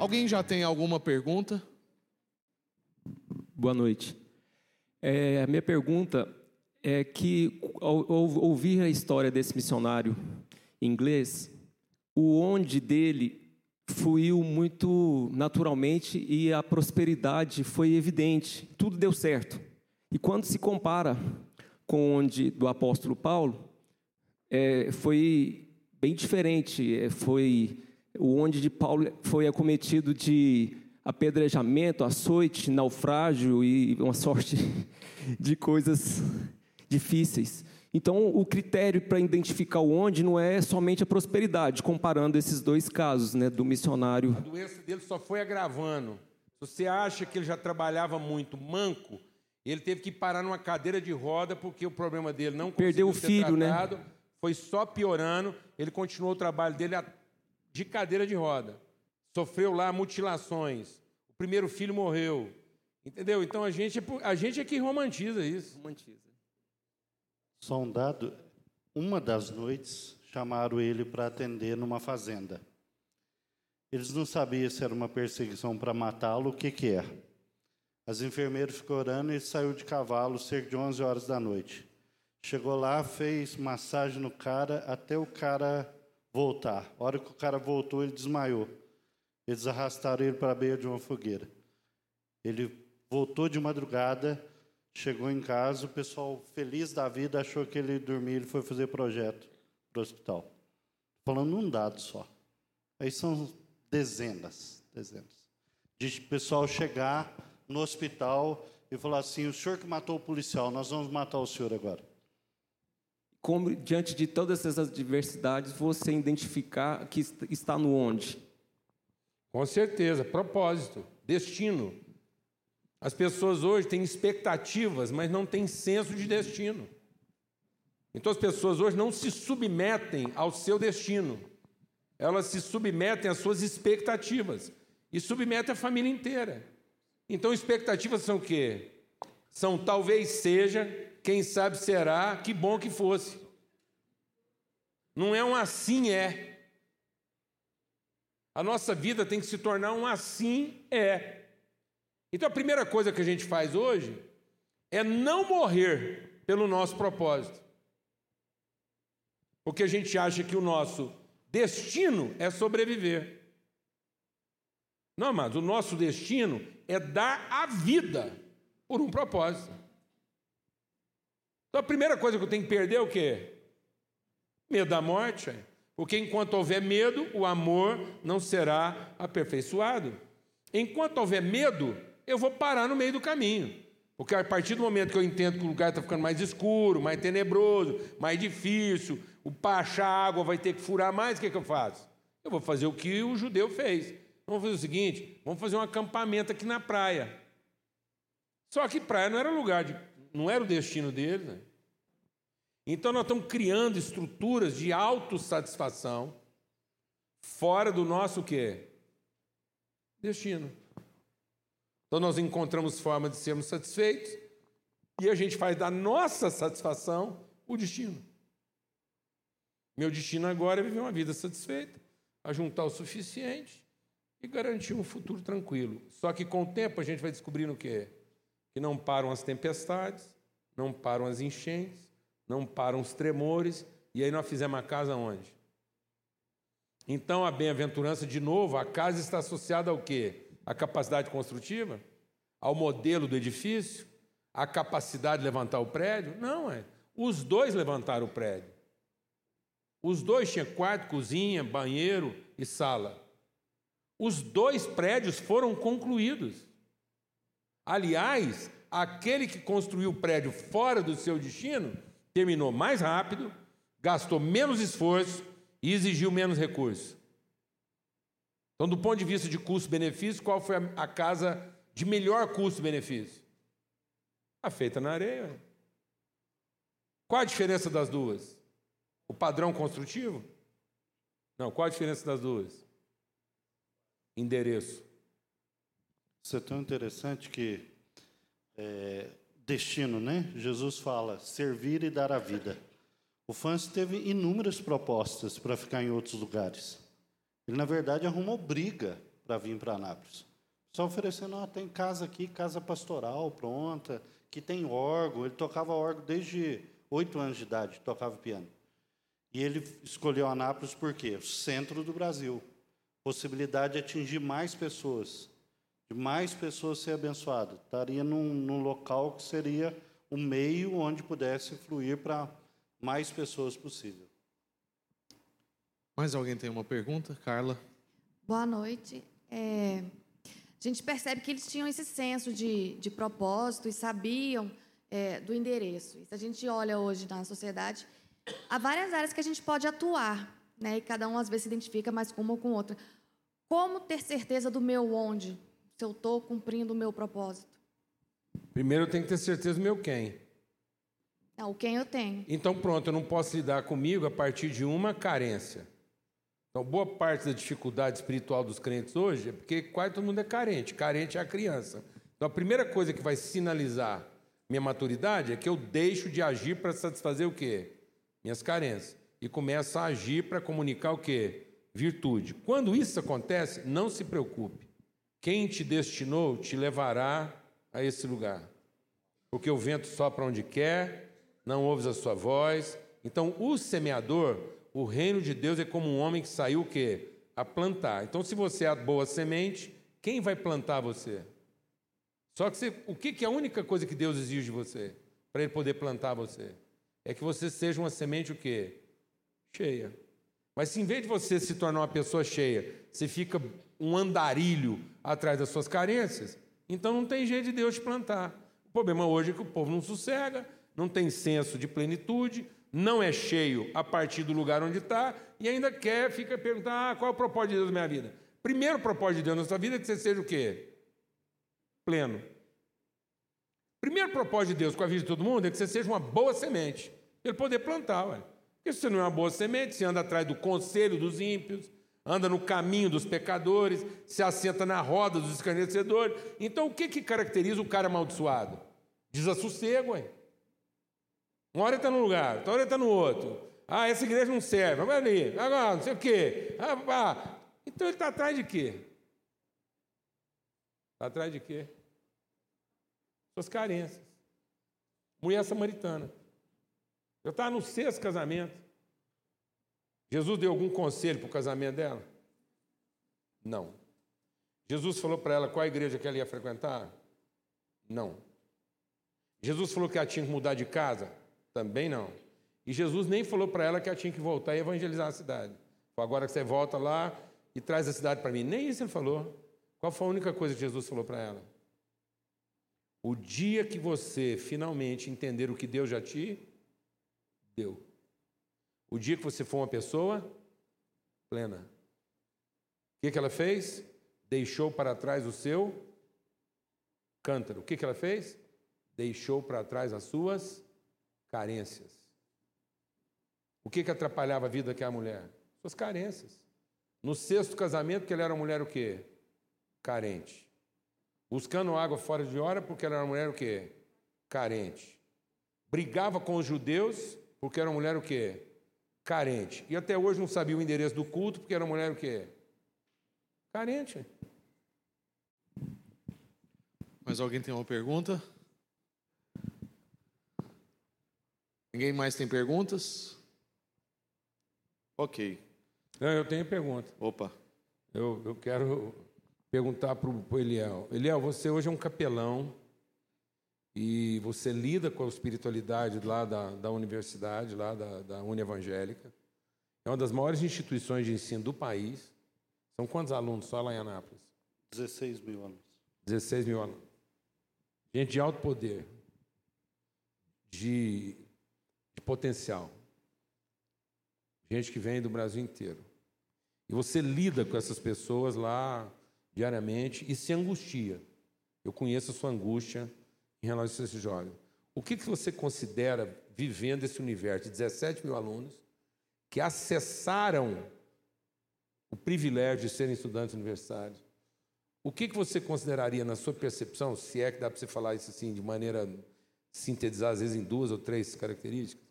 Alguém já tem alguma pergunta? Boa noite. É, a minha pergunta é que, ao, ao ouvir a história desse missionário inglês, o onde dele fluiu muito naturalmente e a prosperidade foi evidente, tudo deu certo. E quando se compara com onde do apóstolo Paulo, é, foi bem diferente. É, foi onde de Paulo foi acometido de apedrejamento, açoite, naufrágio e uma sorte de coisas difíceis. Então, o critério para identificar o onde não é somente a prosperidade, comparando esses dois casos, né, do missionário. A doença dele só foi agravando. Se você acha que ele já trabalhava muito manco, ele teve que parar numa cadeira de roda porque o problema dele não perdeu o filho, né? tratado, né? Foi só piorando. Ele continuou o trabalho dele de cadeira de roda. Sofreu lá mutilações. O primeiro filho morreu. Entendeu? Então a gente, é a gente é que romantiza isso. Romantiza. Só um dado: uma das noites chamaram ele para atender numa fazenda. Eles não sabiam se era uma perseguição para matá-lo, o que, que é. As enfermeiras ficou orando e ele saiu de cavalo cerca de 11 horas da noite. Chegou lá, fez massagem no cara até o cara voltar. A hora que o cara voltou, ele desmaiou. Eles arrastaram ele para a beira de uma fogueira. Ele voltou de madrugada, Chegou em casa, o pessoal feliz da vida achou que ele dormia, ele foi fazer projeto para o hospital. Falando um dado só. Aí são dezenas, dezenas. De pessoal chegar no hospital e falar assim: o senhor que matou o policial, nós vamos matar o senhor agora. Como, diante de todas essas adversidades, você identificar que está no onde? Com certeza, propósito, destino. As pessoas hoje têm expectativas, mas não têm senso de destino. Então as pessoas hoje não se submetem ao seu destino. Elas se submetem às suas expectativas e submetem a família inteira. Então expectativas são o quê? São talvez seja, quem sabe será, que bom que fosse. Não é um assim é. A nossa vida tem que se tornar um assim é. Então a primeira coisa que a gente faz hoje é não morrer pelo nosso propósito. Porque a gente acha que o nosso destino é sobreviver. Não, mas o nosso destino é dar a vida por um propósito. Então a primeira coisa que eu tenho que perder é o quê? Medo da morte. Porque enquanto houver medo, o amor não será aperfeiçoado. Enquanto houver medo, eu vou parar no meio do caminho. Porque a partir do momento que eu entendo que o lugar está ficando mais escuro, mais tenebroso, mais difícil, o para achar água vai ter que furar mais, o que, é que eu faço? Eu vou fazer o que o judeu fez. Vamos fazer o seguinte: vamos fazer um acampamento aqui na praia. Só que praia não era lugar de. Não era o destino deles. Né? Então nós estamos criando estruturas de autossatisfação fora do nosso quê? Destino. Então nós encontramos forma de sermos satisfeitos e a gente faz da nossa satisfação o destino. Meu destino agora é viver uma vida satisfeita, ajuntar o suficiente e garantir um futuro tranquilo. Só que com o tempo a gente vai descobrindo o quê? Que não param as tempestades, não param as enchentes, não param os tremores, e aí nós fizemos a casa onde? Então a bem-aventurança, de novo, a casa está associada ao quê? a capacidade construtiva? Ao modelo do edifício? A capacidade de levantar o prédio? Não, é. Os dois levantaram o prédio. Os dois tinham quarto, cozinha, banheiro e sala. Os dois prédios foram concluídos. Aliás, aquele que construiu o prédio fora do seu destino terminou mais rápido, gastou menos esforço e exigiu menos recursos. Então, do ponto de vista de custo-benefício, qual foi a casa de melhor custo-benefício? A feita na areia. Qual a diferença das duas? O padrão construtivo? Não, qual a diferença das duas? Endereço. Isso é tão interessante que é, destino, né? Jesus fala servir e dar a vida. O Fans teve inúmeras propostas para ficar em outros lugares. Ele, na verdade, arrumou briga para vir para Anápolis. Só oferecendo, ah, tem casa aqui, casa pastoral pronta, que tem órgão. Ele tocava órgão desde oito anos de idade, tocava piano. E ele escolheu Anápolis por quê? O centro do Brasil. Possibilidade de atingir mais pessoas, de mais pessoas ser abençoadas. Estaria num, num local que seria um meio onde pudesse fluir para mais pessoas possível. Mais alguém tem uma pergunta? Carla? Boa noite. É, a gente percebe que eles tinham esse senso de, de propósito e sabiam é, do endereço. E se a gente olha hoje na sociedade, há várias áreas que a gente pode atuar, né? E cada um às vezes se identifica mais com uma ou com outra. Como ter certeza do meu onde? Se eu estou cumprindo o meu propósito? Primeiro eu tenho que ter certeza do meu quem. Não, o quem eu tenho. Então pronto, eu não posso lidar comigo a partir de uma carência. Então, boa parte da dificuldade espiritual dos crentes hoje é porque quase todo mundo é carente. Carente é a criança. Então, a primeira coisa que vai sinalizar minha maturidade é que eu deixo de agir para satisfazer o quê? Minhas carências. E começo a agir para comunicar o quê? Virtude. Quando isso acontece, não se preocupe. Quem te destinou te levará a esse lugar. Porque o vento sopra onde quer, não ouves a sua voz. Então, o semeador o reino de Deus é como um homem que saiu o quê? A plantar. Então, se você é a boa semente, quem vai plantar você? Só que você, o que, que é a única coisa que Deus exige de você para ele poder plantar você? É que você seja uma semente o quê? Cheia. Mas se em vez de você se tornar uma pessoa cheia, você fica um andarilho atrás das suas carências, então não tem jeito de Deus te plantar. O problema hoje é que o povo não sossega, não tem senso de plenitude, não é cheio a partir do lugar onde está e ainda quer, fica perguntando: ah, qual é o propósito de Deus na minha vida? Primeiro propósito de Deus na sua vida é que você seja o quê? Pleno. Primeiro propósito de Deus com a vida de todo mundo é que você seja uma boa semente. Ele poder plantar, ué. Porque você não é uma boa semente, você anda atrás do conselho dos ímpios, anda no caminho dos pecadores, se assenta na roda dos escarnecedores. Então, o que, que caracteriza o cara amaldiçoado? Desassossego, ué. Uma hora ele está num lugar, outra hora ele está no outro. Ah, essa igreja não serve, vai ali, agora não sei o quê. Ah, ah. Então ele está atrás de quê? Está atrás de quê? Suas carências. Mulher samaritana. Eu estava no sexto casamento. Jesus deu algum conselho para o casamento dela? Não. Jesus falou para ela qual a igreja que ela ia frequentar? Não. Jesus falou que ela tinha que mudar de casa? Também não. E Jesus nem falou para ela que ela tinha que voltar e evangelizar a cidade. Agora que você volta lá e traz a cidade para mim. Nem isso ele falou. Qual foi a única coisa que Jesus falou para ela? O dia que você finalmente entender o que Deus já te deu. O dia que você for uma pessoa plena. O que, que ela fez? Deixou para trás o seu cântaro. O que, que ela fez? Deixou para trás as suas carências. O que, que atrapalhava a vida daquela mulher? Suas carências. No sexto casamento, que ela era uma mulher o quê? Carente. Buscando água fora de hora, porque ela era uma mulher o quê? Carente. Brigava com os judeus, porque era uma mulher o quê? Carente. E até hoje não sabia o endereço do culto, porque era uma mulher o quê? Carente. Mais alguém tem uma pergunta? Ninguém mais tem perguntas? Ok. Não, eu tenho pergunta. Opa. Eu, eu quero perguntar para o Eliel. Eliel, você hoje é um capelão e você lida com a espiritualidade lá da, da universidade, lá da, da Uni Evangélica. É uma das maiores instituições de ensino do país. São quantos alunos só lá em Anápolis? 16 mil alunos. 16 mil alunos. Gente de alto poder, de de potencial. Gente que vem do Brasil inteiro. E você lida com essas pessoas lá diariamente e se angustia. Eu conheço a sua angústia em relação a esse jovem. O que, que você considera vivendo esse universo de 17 mil alunos que acessaram o privilégio de serem estudantes universitários? O que, que você consideraria, na sua percepção, se é que dá para você falar isso assim de maneira sintetizar, às vezes, em duas ou três características?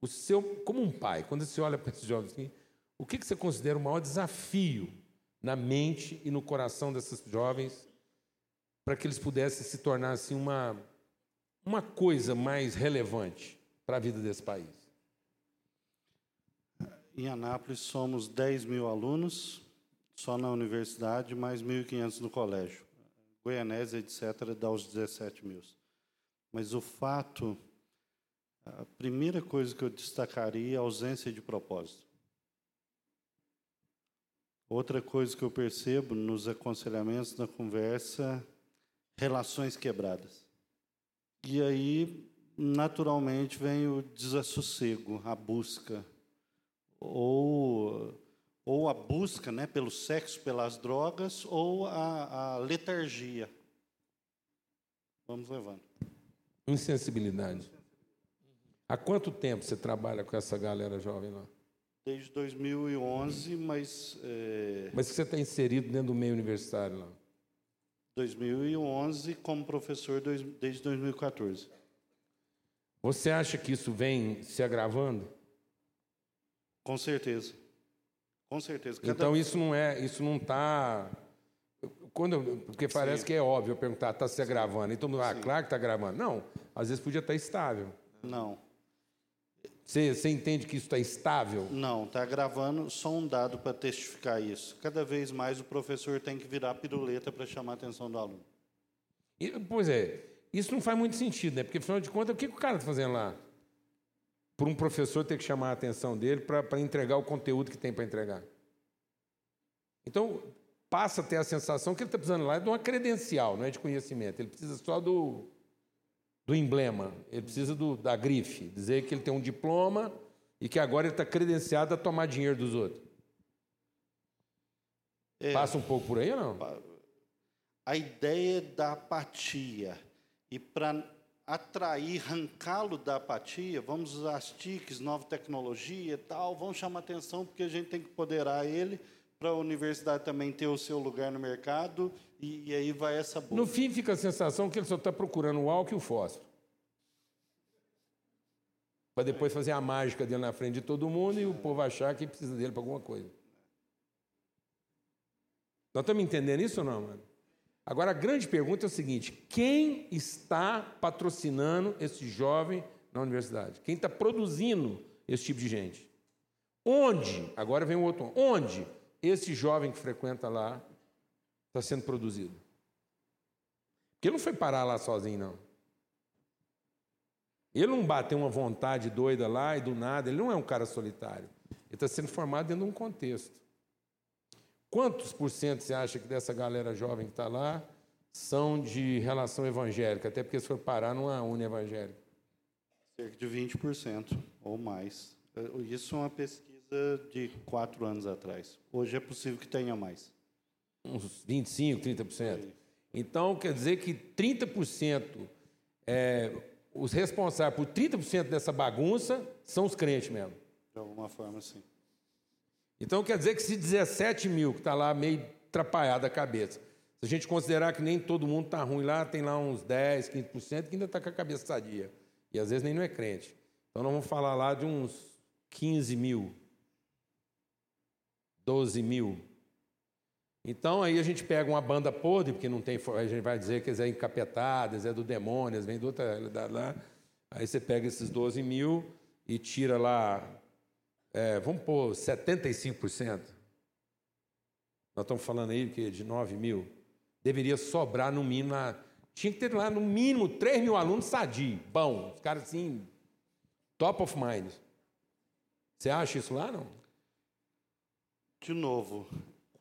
O seu, como um pai, quando você olha para esses jovens assim, o que, que você considera o maior desafio na mente e no coração desses jovens para que eles pudessem se tornar assim uma uma coisa mais relevante para a vida desse país? Em Anápolis somos 10 mil alunos, só na universidade, mais 1.500 no colégio. Goianésia, etc., dá os 17 mil. Mas o fato, a primeira coisa que eu destacaria é a ausência de propósito. Outra coisa que eu percebo nos aconselhamentos, na conversa, relações quebradas. E aí, naturalmente, vem o desassossego, a busca, ou, ou a busca né, pelo sexo, pelas drogas, ou a, a letargia. Vamos levando. Insensibilidade. Há quanto tempo você trabalha com essa galera jovem lá? Desde 2011, mas. É... Mas você está inserido dentro do meio universitário lá? 2011 como professor desde 2014. Você acha que isso vem se agravando? Com certeza. Com certeza. Cada... Então isso não é, isso não está quando porque parece Sim. que é óbvio perguntar está se agravando. Então, ah, claro que está gravando. Não, às vezes podia estar estável. Não. Você, você entende que isso está estável? Não, está gravando só um dado para testificar isso. Cada vez mais o professor tem que virar piruleta para chamar a atenção do aluno. E, pois é, isso não faz muito sentido, né? Porque, afinal de contas, o que, que o cara está fazendo lá? Por um professor ter que chamar a atenção dele para entregar o conteúdo que tem para entregar. Então, passa a ter a sensação que ele está precisando lá de uma credencial, não é de conhecimento. Ele precisa só do, do emblema, ele precisa do, da grife, dizer que ele tem um diploma e que agora ele está credenciado a tomar dinheiro dos outros. É, Passa um pouco por aí ou não? A ideia da apatia. E para atrair, arrancá-lo da apatia, vamos usar as TICs, nova tecnologia e tal, vamos chamar atenção porque a gente tem que empoderar ele para a universidade também ter o seu lugar no mercado, e, e aí vai essa No fim, fica a sensação que ele só está procurando o álcool e o fósforo. Para depois fazer a mágica dele na frente de todo mundo e o povo achar que precisa dele para alguma coisa. Nós estamos entendendo isso ou não, mano? Agora, a grande pergunta é o seguinte: quem está patrocinando esse jovem na universidade? Quem está produzindo esse tipo de gente? Onde? Agora vem o outro. Onde esse jovem que frequenta lá está sendo produzido. Porque ele não foi parar lá sozinho, não. Ele não bateu uma vontade doida lá e do nada, ele não é um cara solitário. Ele está sendo formado dentro de um contexto. Quantos por cento você acha que dessa galera jovem que está lá são de relação evangélica? Até porque se for parar numa uni evangélica. Cerca de 20% ou mais. Isso é uma pesquisa de quatro anos atrás. Hoje é possível que tenha mais. Uns 25%, 30%. Então, quer dizer que 30%, é, os responsáveis por 30% dessa bagunça são os crentes mesmo. De alguma forma, sim. Então, quer dizer que se 17 mil, que está lá meio atrapalhado a cabeça, se a gente considerar que nem todo mundo está ruim lá, tem lá uns 10, 15% que ainda está com a cabeça sadia. E às vezes nem não é crente. Então, nós vamos falar lá de uns 15 mil 12 mil. Então aí a gente pega uma banda podre, porque não tem, a gente vai dizer que eles é encapetadas, é do demônio, vem de outra realidade lá. Aí você pega esses 12 mil e tira lá, é, vamos pôr 75%. Nós estamos falando aí que de 9 mil. Deveria sobrar no mínimo, tinha que ter lá no mínimo 3 mil alunos sadios, bom, os caras assim, top of mind. Você acha isso lá, não? de novo,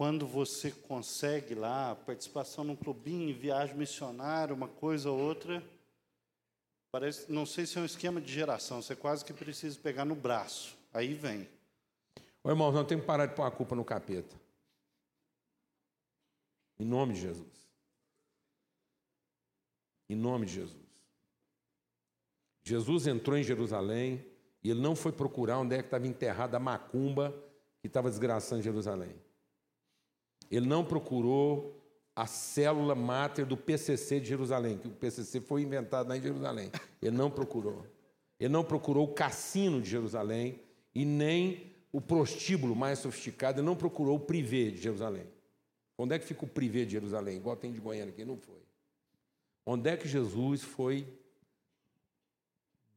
quando você consegue lá participação num clubinho, viagem missionária, uma coisa ou outra, parece, não sei se é um esquema de geração, você quase que precisa pegar no braço. Aí vem. Ô, irmão, não tem que parar de pôr a culpa no capeta. Em nome de Jesus. Em nome de Jesus. Jesus entrou em Jerusalém e ele não foi procurar onde é que estava enterrada a macumba que estava desgraçando Jerusalém. Ele não procurou a célula máter do PCC de Jerusalém, que o PCC foi inventado lá em Jerusalém. Ele não procurou. Ele não procurou o cassino de Jerusalém e nem o prostíbulo mais sofisticado, ele não procurou o privê de Jerusalém. Onde é que fica o privê de Jerusalém? Igual tem de Goiânia aqui, não foi. Onde é que Jesus foi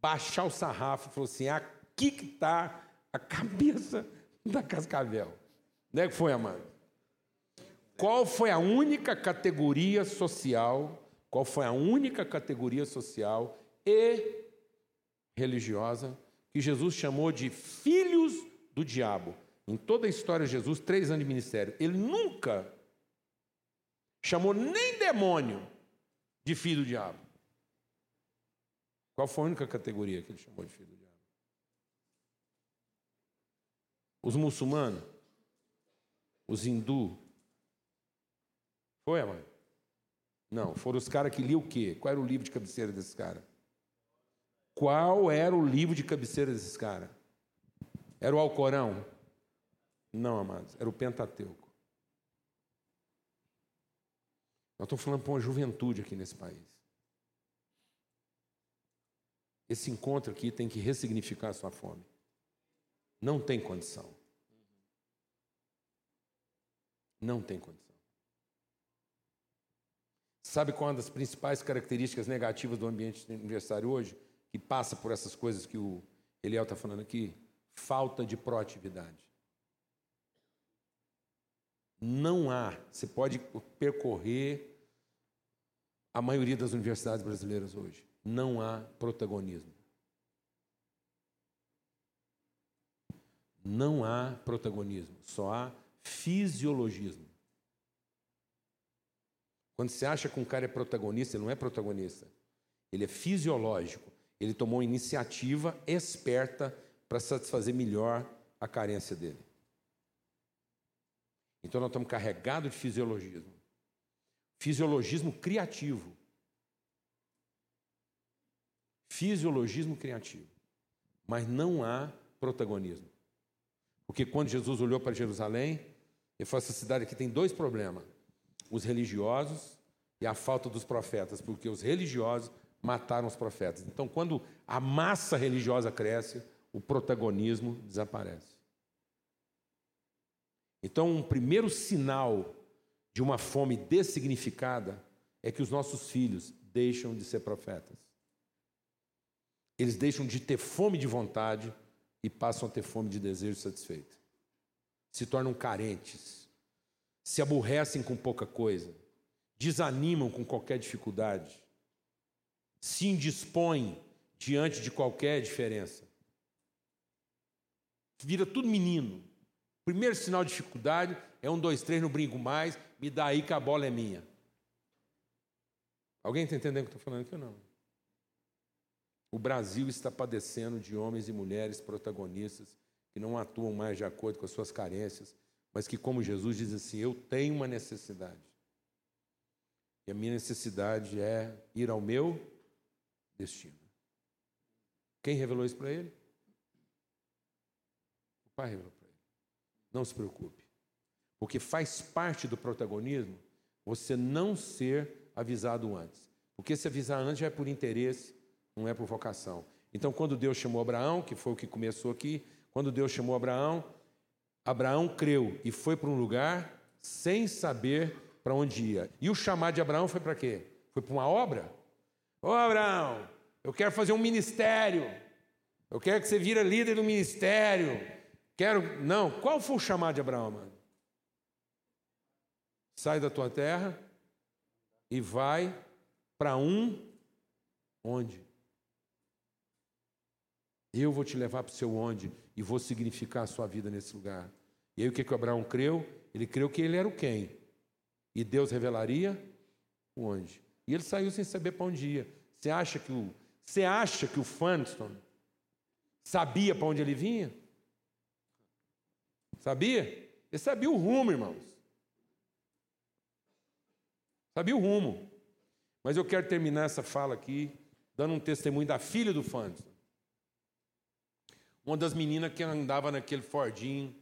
baixar o sarrafo e falou assim: aqui que está a cabeça da Cascavel? Onde é que foi, amado? Qual foi a única categoria social? Qual foi a única categoria social e religiosa que Jesus chamou de filhos do diabo? Em toda a história de Jesus, três anos de ministério, ele nunca chamou nem demônio de filho do diabo. Qual foi a única categoria que ele chamou de filho do diabo? Os muçulmanos? Os hindu? Foi, mãe? Não, foram os caras que liam o quê? Qual era o livro de cabeceira desses caras? Qual era o livro de cabeceira desses caras? Era o Alcorão? Não, amados, era o Pentateuco. Nós estamos falando para uma juventude aqui nesse país. Esse encontro aqui tem que ressignificar a sua fome. Não tem condição. Não tem condição. Sabe qual é uma das principais características negativas do ambiente universitário hoje? Que passa por essas coisas que o Eliel está falando aqui? Falta de proatividade. Não há, você pode percorrer a maioria das universidades brasileiras hoje. Não há protagonismo. Não há protagonismo, só há fisiologismo. Quando você acha que um cara é protagonista, ele não é protagonista. Ele é fisiológico. Ele tomou iniciativa esperta para satisfazer melhor a carência dele. Então nós estamos carregados de fisiologismo. Fisiologismo criativo. Fisiologismo criativo. Mas não há protagonismo. Porque quando Jesus olhou para Jerusalém, ele falou: essa cidade aqui tem dois problemas: os religiosos e a falta dos profetas, porque os religiosos mataram os profetas. Então, quando a massa religiosa cresce, o protagonismo desaparece. Então, um primeiro sinal de uma fome dessignificada é que os nossos filhos deixam de ser profetas. Eles deixam de ter fome de vontade e passam a ter fome de desejo satisfeito. Se tornam carentes, se aborrecem com pouca coisa, desanimam com qualquer dificuldade, se indispõem diante de qualquer diferença. Vira tudo menino, Primeiro sinal de dificuldade é um, dois, três, não brinco mais, me dá aí que a bola é minha. Alguém está entendendo o que eu estou falando aqui ou não? O Brasil está padecendo de homens e mulheres protagonistas que não atuam mais de acordo com as suas carências, mas que, como Jesus diz assim, eu tenho uma necessidade. E a minha necessidade é ir ao meu destino. Quem revelou isso para ele? O Pai revelou para ele. Não se preocupe. Porque faz parte do protagonismo você não ser avisado antes. Porque se avisar antes é por interesse, não é por vocação. Então, quando Deus chamou Abraão, que foi o que começou aqui, quando Deus chamou Abraão, Abraão creu e foi para um lugar sem saber para onde ia. E o chamado de Abraão foi para quê? Foi para uma obra? Ô Abraão, eu quero fazer um ministério. Eu quero que você vira líder do ministério. Quero. Não, qual foi o chamado de Abraão, mano? Sai da tua terra e vai para um onde? Eu vou te levar para o seu onde e vou significar a sua vida nesse lugar. E aí o que, que Abraão creu? Ele creu que ele era o quem? E Deus revelaria o onde. E ele saiu sem saber para onde ia. Você acha que o, você acha que o Funston sabia para onde ele vinha? Sabia? Ele sabia o rumo, irmãos. Sabia o rumo. Mas eu quero terminar essa fala aqui dando um testemunho da filha do Fandson. Uma das meninas que andava naquele Fordinho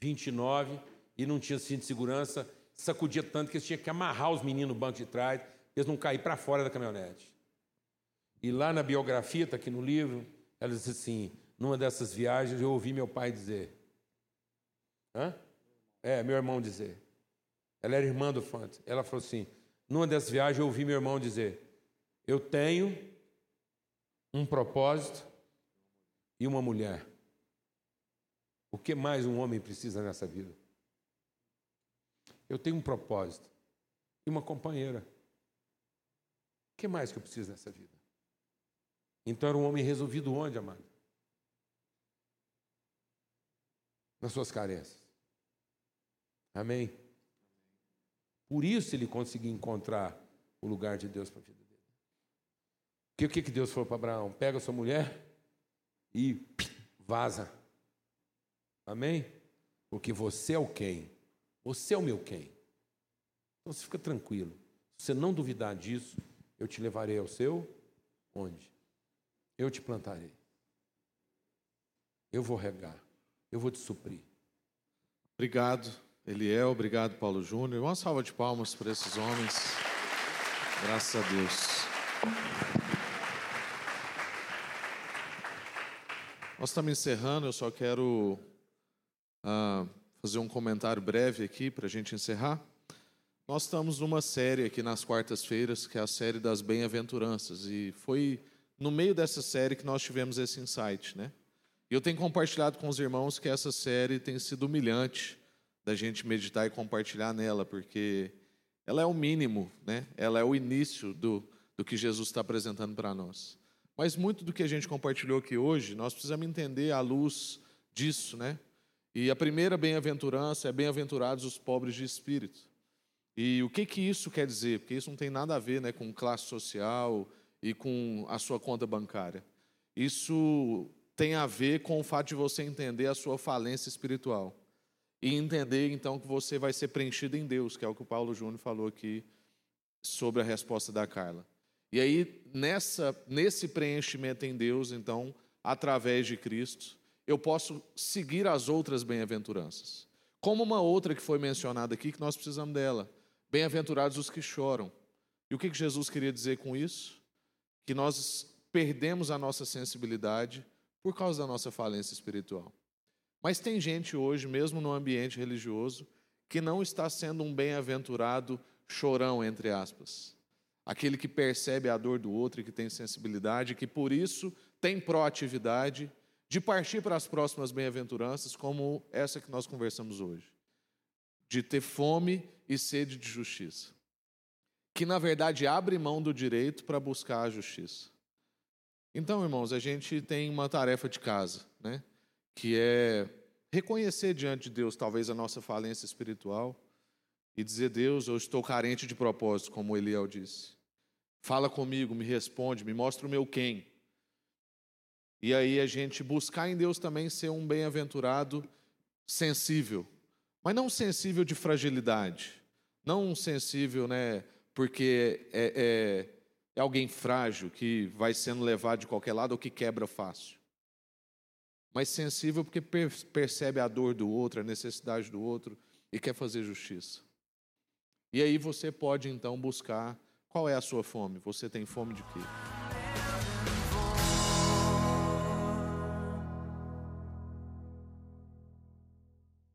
29 e não tinha cinto de segurança, sacudia tanto que eles tinham que amarrar os meninos no banco de trás, eles não cair para fora da caminhonete. E lá na biografia, está aqui no livro, ela disse assim: numa dessas viagens eu ouvi meu pai dizer: Hã? É, meu irmão dizer. ela era irmã do Fonte. Ela falou assim: numa dessas viagens eu ouvi meu irmão dizer: Eu tenho um propósito e uma mulher. O que mais um homem precisa nessa vida? Eu tenho um propósito e uma companheira. O que mais que eu preciso nessa vida? Então era um homem resolvido onde, amado? Nas suas carências. Amém? Por isso ele conseguiu encontrar o lugar de Deus para a vida dele. Porque o que, Deus falou para Abraão? Pega sua mulher e vaza. Amém? Porque você é o quem? Você é o meu quem. Então você fica tranquilo. Se você não duvidar disso, eu te levarei ao seu onde? Eu te plantarei. Eu vou regar. Eu vou te suprir. Obrigado, Eliel. Obrigado, Paulo Júnior. Uma salva de palmas para esses homens. Graças a Deus. Nós estamos encerrando, eu só quero ah, fazer um comentário breve aqui para a gente encerrar. Nós estamos numa série aqui nas quartas-feiras, que é a série das bem-aventuranças, e foi no meio dessa série que nós tivemos esse insight, né? E eu tenho compartilhado com os irmãos que essa série tem sido humilhante da gente meditar e compartilhar nela, porque ela é o mínimo, né? Ela é o início do, do que Jesus está apresentando para nós. Mas muito do que a gente compartilhou aqui hoje, nós precisamos entender à luz disso, né? E a primeira bem-aventurança é bem-aventurados os pobres de espírito. E o que que isso quer dizer? Porque isso não tem nada a ver, né, com classe social e com a sua conta bancária. Isso tem a ver com o fato de você entender a sua falência espiritual e entender então que você vai ser preenchido em Deus, que é o que o Paulo Júnior falou aqui sobre a resposta da Carla. E aí nessa nesse preenchimento em Deus, então, através de Cristo, eu posso seguir as outras bem-aventuranças. Como uma outra que foi mencionada aqui, que nós precisamos dela. Bem-aventurados os que choram. E o que Jesus queria dizer com isso? Que nós perdemos a nossa sensibilidade por causa da nossa falência espiritual. Mas tem gente hoje, mesmo no ambiente religioso, que não está sendo um bem-aventurado chorão, entre aspas. Aquele que percebe a dor do outro e que tem sensibilidade, que por isso tem proatividade de partir para as próximas bem-aventuranças, como essa que nós conversamos hoje, de ter fome e sede de justiça, que na verdade abre mão do direito para buscar a justiça. Então, irmãos, a gente tem uma tarefa de casa, né? Que é reconhecer diante de Deus talvez a nossa falência espiritual e dizer: Deus, eu estou carente de propósito, como Eliel disse. Fala comigo, me responde, me mostra o meu quem. E aí a gente buscar em Deus também ser um bem-aventurado sensível, mas não sensível de fragilidade, não sensível, né, porque é, é, é alguém frágil que vai sendo levado de qualquer lado ou que quebra fácil, mas sensível porque percebe a dor do outro, a necessidade do outro e quer fazer justiça. E aí você pode então buscar qual é a sua fome. Você tem fome de quê?